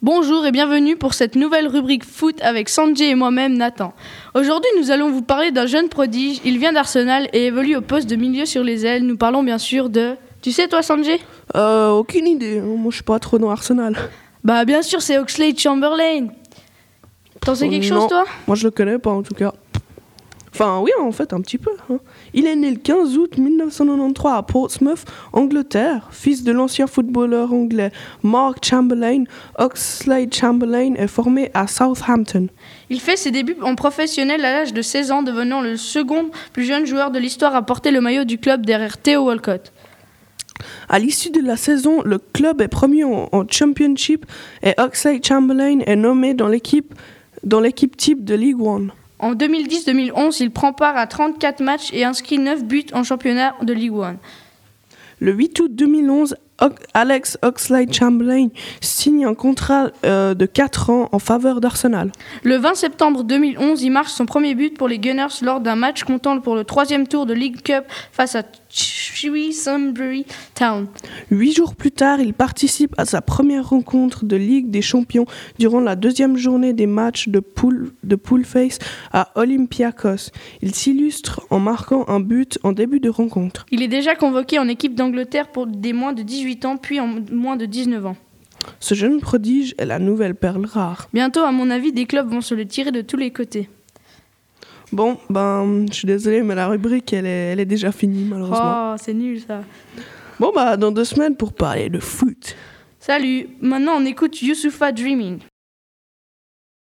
Bonjour et bienvenue pour cette nouvelle rubrique foot avec Sanjay et moi-même Nathan. Aujourd'hui nous allons vous parler d'un jeune prodige, il vient d'Arsenal et évolue au poste de milieu sur les ailes. Nous parlons bien sûr de... Tu sais toi Sanjay? Euh, aucune idée. Moi, je suis pas trop dans Arsenal. Bah bien sûr c'est Oxley Chamberlain. T'en sais quelque Non. chose toi? Moi, je le connais pas, en tout cas. Enfin, oui, en fait, un petit peu. hein. Il est né le 15 août 1993 à Portsmouth, Angleterre. Fils de l'ancien footballeur anglais Mark Chamberlain, Oxlade Chamberlain est formé à Southampton. Il fait ses débuts en professionnel à l'âge de 16 ans, devenant le second plus jeune joueur de l'histoire à porter le maillot du club derrière Theo Walcott. À l'issue de la saison, le club est promu en, en Championship et Oxlade Chamberlain est nommé dans l'équipe dans l'équipe type de League One. En 2010-2011, il prend part à 34 matchs et inscrit 9 buts en championnat de Ligue 1. Le 8 août 2011, Ox- Alex Oxlade-Chamberlain signe un contrat euh, de 4 ans en faveur d'Arsenal. Le 20 septembre 2011, il marque son premier but pour les Gunners lors d'un match comptant pour le troisième tour de League Cup face à Shrewsbury Town. Huit jours plus tard, il participe à sa première rencontre de Ligue des Champions durant la deuxième journée des matchs de pool, de pool face à Olympiakos. Il s'illustre en marquant un but en début de rencontre. Il est déjà convoqué en équipe d'Angleterre pour des moins de 18 ans, puis en moins de 19 ans. Ce jeune prodige est la nouvelle perle rare. Bientôt, à mon avis, des clubs vont se le tirer de tous les côtés. Bon, ben, je suis désolé, mais la rubrique, elle est, elle est déjà finie, malheureusement. Oh, c'est nul ça. Bon, bah, dans deux semaines pour parler de foot. Salut, maintenant on écoute Youssoufa Dreaming.